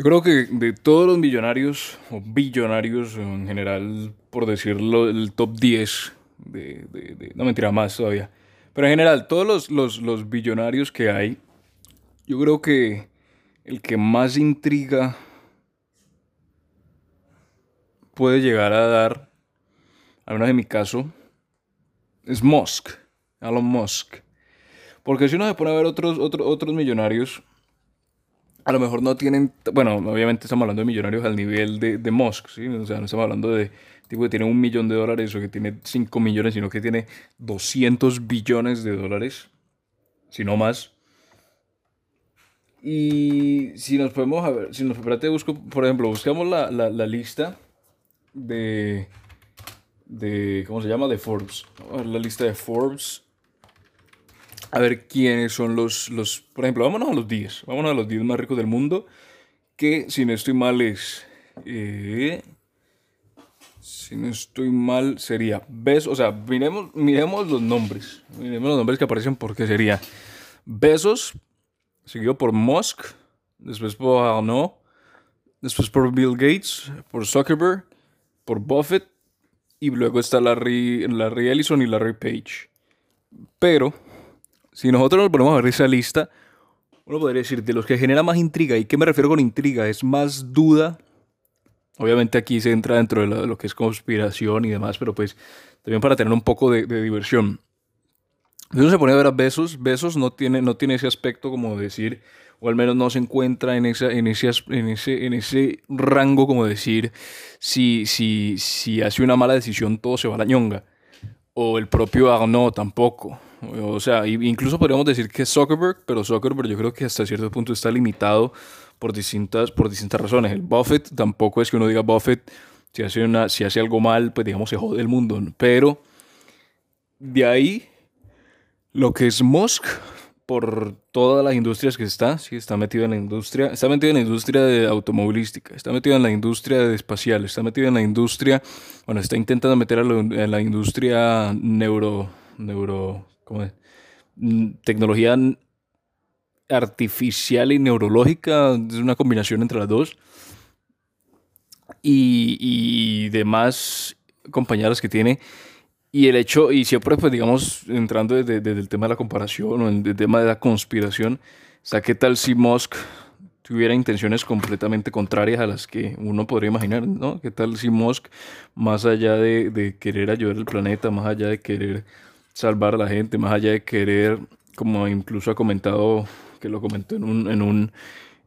Yo creo que de todos los millonarios o billonarios en general, por decirlo, el top 10 de, no mentira más todavía, pero en general todos los, los, los billonarios que hay, yo creo que el que más intriga puede llegar a dar, al menos en mi caso, es Musk, Elon Musk. Porque si uno se pone a ver otros, otros, otros millonarios, a lo mejor no tienen, bueno, obviamente estamos hablando de millonarios al nivel de, de Musk, ¿sí? O sea, no estamos hablando de tipo que tiene un millón de dólares o que tiene 5 millones, sino que tiene 200 billones de dólares, si no más. Y si nos podemos, a ver, si nos, espérate, busco, por ejemplo, buscamos la, la, la lista de, de, ¿cómo se llama? De Forbes. la lista de Forbes. A ver quiénes son los, los, por ejemplo, vámonos a los 10. Vámonos a los 10 más ricos del mundo. Que, si no estoy mal, es... Eh, si no estoy mal, sería Besos, o sea, miremos, miremos los nombres. Miremos los nombres que aparecen porque sería Besos, seguido por Musk, después por Arnaud, después por Bill Gates, por Zuckerberg, por Buffett y luego está Larry, Larry Ellison y Larry Page. Pero, si nosotros nos ponemos a ver esa lista, uno podría decir, de los que genera más intriga, ¿y qué me refiero con intriga? Es más duda. Obviamente aquí se entra dentro de lo, que es conspiración y demás, pero pues también para tener un poco de, diversión. Uno se pone a ver a Besos, Besos no tiene, no tiene ese aspecto como decir, o al menos no se encuentra en, esa, en, ese, en, ese, en ese rango como decir, si, si, si hace una mala decisión todo se va a la ñonga. O el propio Arnaud tampoco. O sea, incluso podríamos decir que Zuckerberg, pero Zuckerberg yo creo que hasta cierto punto está limitado por distintas, por distintas razones. El Buffett tampoco es que uno diga Buffett, si hace, una, si hace algo mal, pues digamos se jode el mundo. Pero de ahí, lo que es Musk, por todas las industrias que está, sí, está metido en la industria, está metido en la industria de automovilística, está metido en la industria espacial, está metido en la industria, bueno, está intentando meter en la industria neuro, neuro, ¿cómo es? Mm, tecnología artificial y neurológica, es una combinación entre las dos. Y, y demás compañeras que tiene y el hecho, y siempre, pues digamos, entrando desde, el tema de la comparación o el, tema de la conspiración, o sea, ¿qué tal si Musk tuviera intenciones completamente contrarias a las que uno podría imaginar, ¿no? ¿Qué tal si Musk, más allá de, de querer ayudar al planeta, más allá de querer salvar a la gente, más allá de querer, como incluso ha comentado, que lo comentó en un, en un,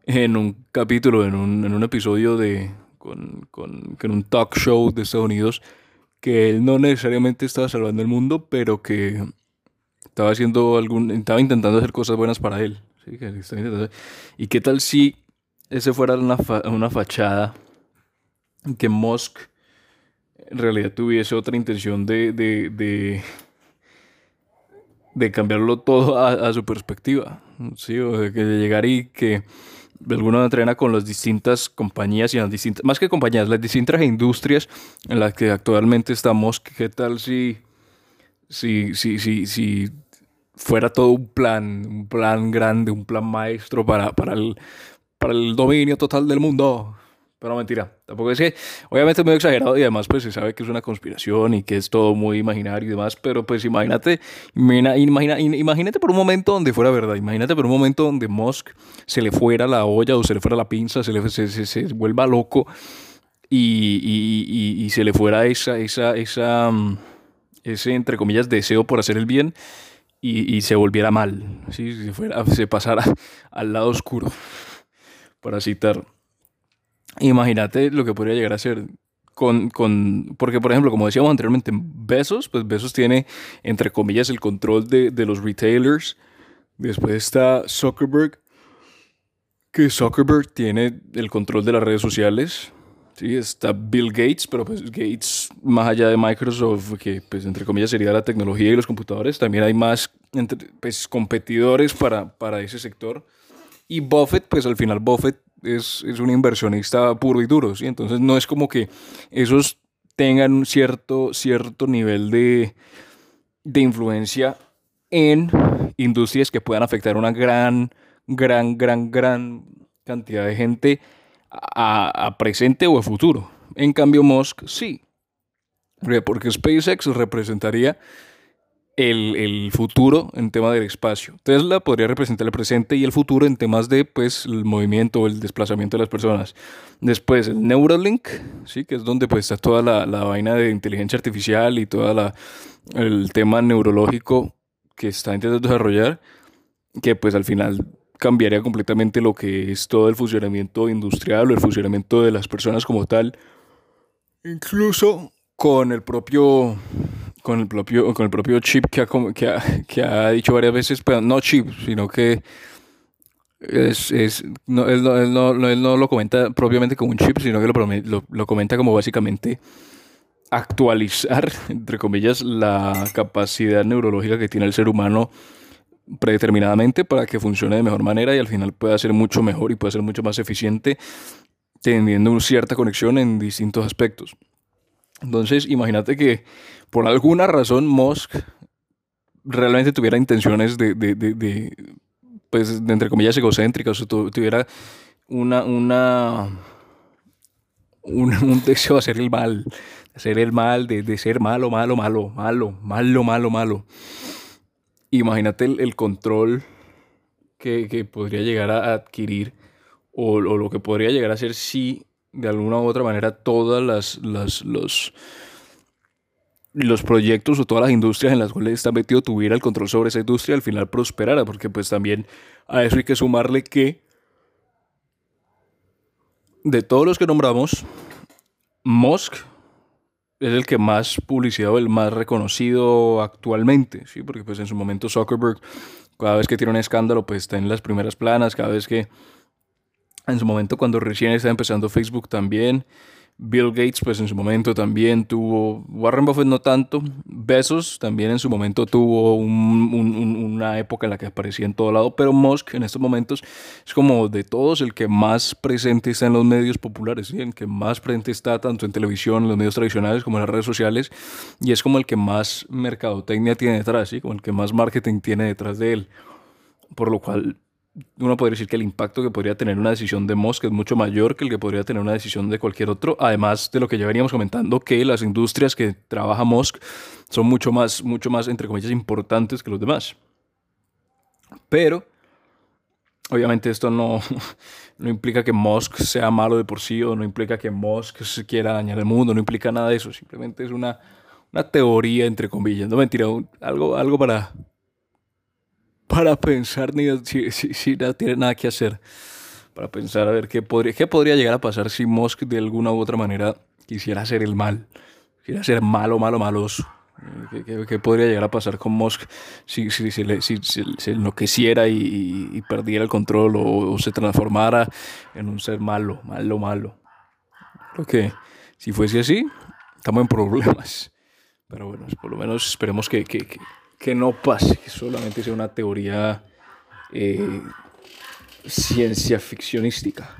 en un capítulo, en un, en un episodio de, con, con, con un talk show de Estados Unidos, que él no necesariamente estaba salvando el mundo, pero que estaba haciendo algún, estaba intentando hacer cosas buenas para él. ¿Y qué tal si ese fuera una, una fachada que Musk en realidad tuviese otra intención de, de cambiarlo todo a, a, su perspectiva? ¿sí? O de que llegar y que alguno entrena con las distintas compañías y las distintas, más que compañías, las distintas industrias en las que actualmente estamos. ¿Qué tal si, si, si, si, si fuera todo un plan, un plan grande, un plan maestro para, para, el, para el dominio total del mundo? Pero mentira, tampoco es que, obviamente es muy exagerado y además pues se sabe que es una conspiración y que es todo muy imaginario y demás, pero pues imagínate, imagina, imagínate por un momento donde fuera verdad, imagínate por un momento donde Musk se le fuera la olla o se le fuera la pinza, se, le, se, se, vuelva loco y, y, y, se le fuera esa, esa, esa, mm, ese, entre comillas, deseo por hacer el bien y, se volviera mal, ¿sí? se, fuera, se pasara al lado oscuro, para citar. Imagínate lo que podría llegar a ser con, con, porque por ejemplo, como decíamos anteriormente, Besos, pues Besos tiene, entre comillas, el control de, de los retailers. Después está Zuckerberg, que Zuckerberg tiene el control de las redes sociales. Sí, está Bill Gates, pero pues Gates, más allá de Microsoft, que pues entre comillas sería la tecnología y los computadores, también hay más entre, pues, competidores para, para ese sector. Y Buffett, pues al final Buffett es, es un inversionista puro y duro, ¿sí? Entonces no es como que esos tengan un cierto, cierto nivel de, de influencia en industrias que puedan afectar a una gran, gran, gran, gran cantidad de gente a, presente o a futuro. En cambio, Musk sí. Porque SpaceX representaría el, futuro en tema del espacio. Tesla podría representar el presente y el futuro en temas de pues, el movimiento o el desplazamiento de las personas. Después, el Neuralink, ¿sí? que es donde pues, está toda la, la vaina de inteligencia artificial y todo el tema neurológico que está intentando desarrollar, que pues al final cambiaría completamente lo que es todo el funcionamiento industrial o el funcionamiento de las personas como tal, incluso con el propio con el propio con el propio chip que ha, que ha, que ha dicho varias veces, pero no chip, sino que es, es no, él, no, él, no, él, no, lo comenta propiamente como un chip, sino que lo, lo, lo comenta como básicamente actualizar, entre comillas, la capacidad neurológica que tiene el ser humano predeterminadamente para que funcione de mejor manera y al final pueda ser mucho mejor y pueda ser mucho más eficiente teniendo una cierta conexión en distintos aspectos. Entonces, imagínate que por alguna razón Musk realmente tuviera intenciones de, de, de, pues, de entre comillas, egocéntricas, o tuviera una, una, un, un deseo de hacer el mal, de hacer el mal, de, de ser malo, malo, malo, malo, malo, malo, malo. Imagínate el, control que, podría llegar a adquirir o, lo que podría llegar a ser si de alguna u otra manera todas las, los, los proyectos o todas las industrias en las cuales está metido tuviera el control sobre esa industria al final prosperara, porque pues también a eso hay que sumarle que de todos los que nombramos, Musk es el que más publicidad o el más reconocido actualmente, ¿sí? Porque pues en su momento Zuckerberg, cada vez que tiene un escándalo, pues está en las primeras planas, cada vez que en su momento cuando recién estaba empezando Facebook también, Bill Gates, pues en su momento también tuvo, Warren Buffett no tanto, Besos también en su momento tuvo una época en la que aparecía en todo lado, pero Musk en estos momentos es como de todos el que más presente está en los medios populares, ¿sí? el que más presente está tanto en televisión, en los medios tradicionales como en las redes sociales, y es como el que más mercadotecnia tiene detrás, ¿sí? como el que más marketing tiene detrás de él, por lo cual uno podría decir que el impacto que podría tener una decisión de Musk es mucho mayor que el que podría tener una decisión de cualquier otro, además de lo que ya veníamos comentando, que las industrias que trabaja Musk son mucho más, mucho más, entre comillas, importantes que los demás. Pero, obviamente esto no, no implica que Musk sea malo de por sí, o no implica que Musk quiera dañar el mundo, no implica nada de eso, simplemente es una, una teoría, entre comillas, no mentira, algo, algo para para pensar ni si, si, no tiene nada que hacer. Para pensar a ver qué podría, qué podría llegar a pasar si Musk de alguna u otra manera quisiera hacer el mal. Quisiera ser malo, malo, maloso. ¿Qué, qué, podría llegar a pasar con Musk si, si, si, si se enloqueciera y, perdiera el control o, se transformara en un ser malo, malo, malo? Creo que si fuese así, estamos en problemas. Pero bueno, por lo menos esperemos que, que que no pase, que solamente sea una teoría eh, ciencia ficcionística.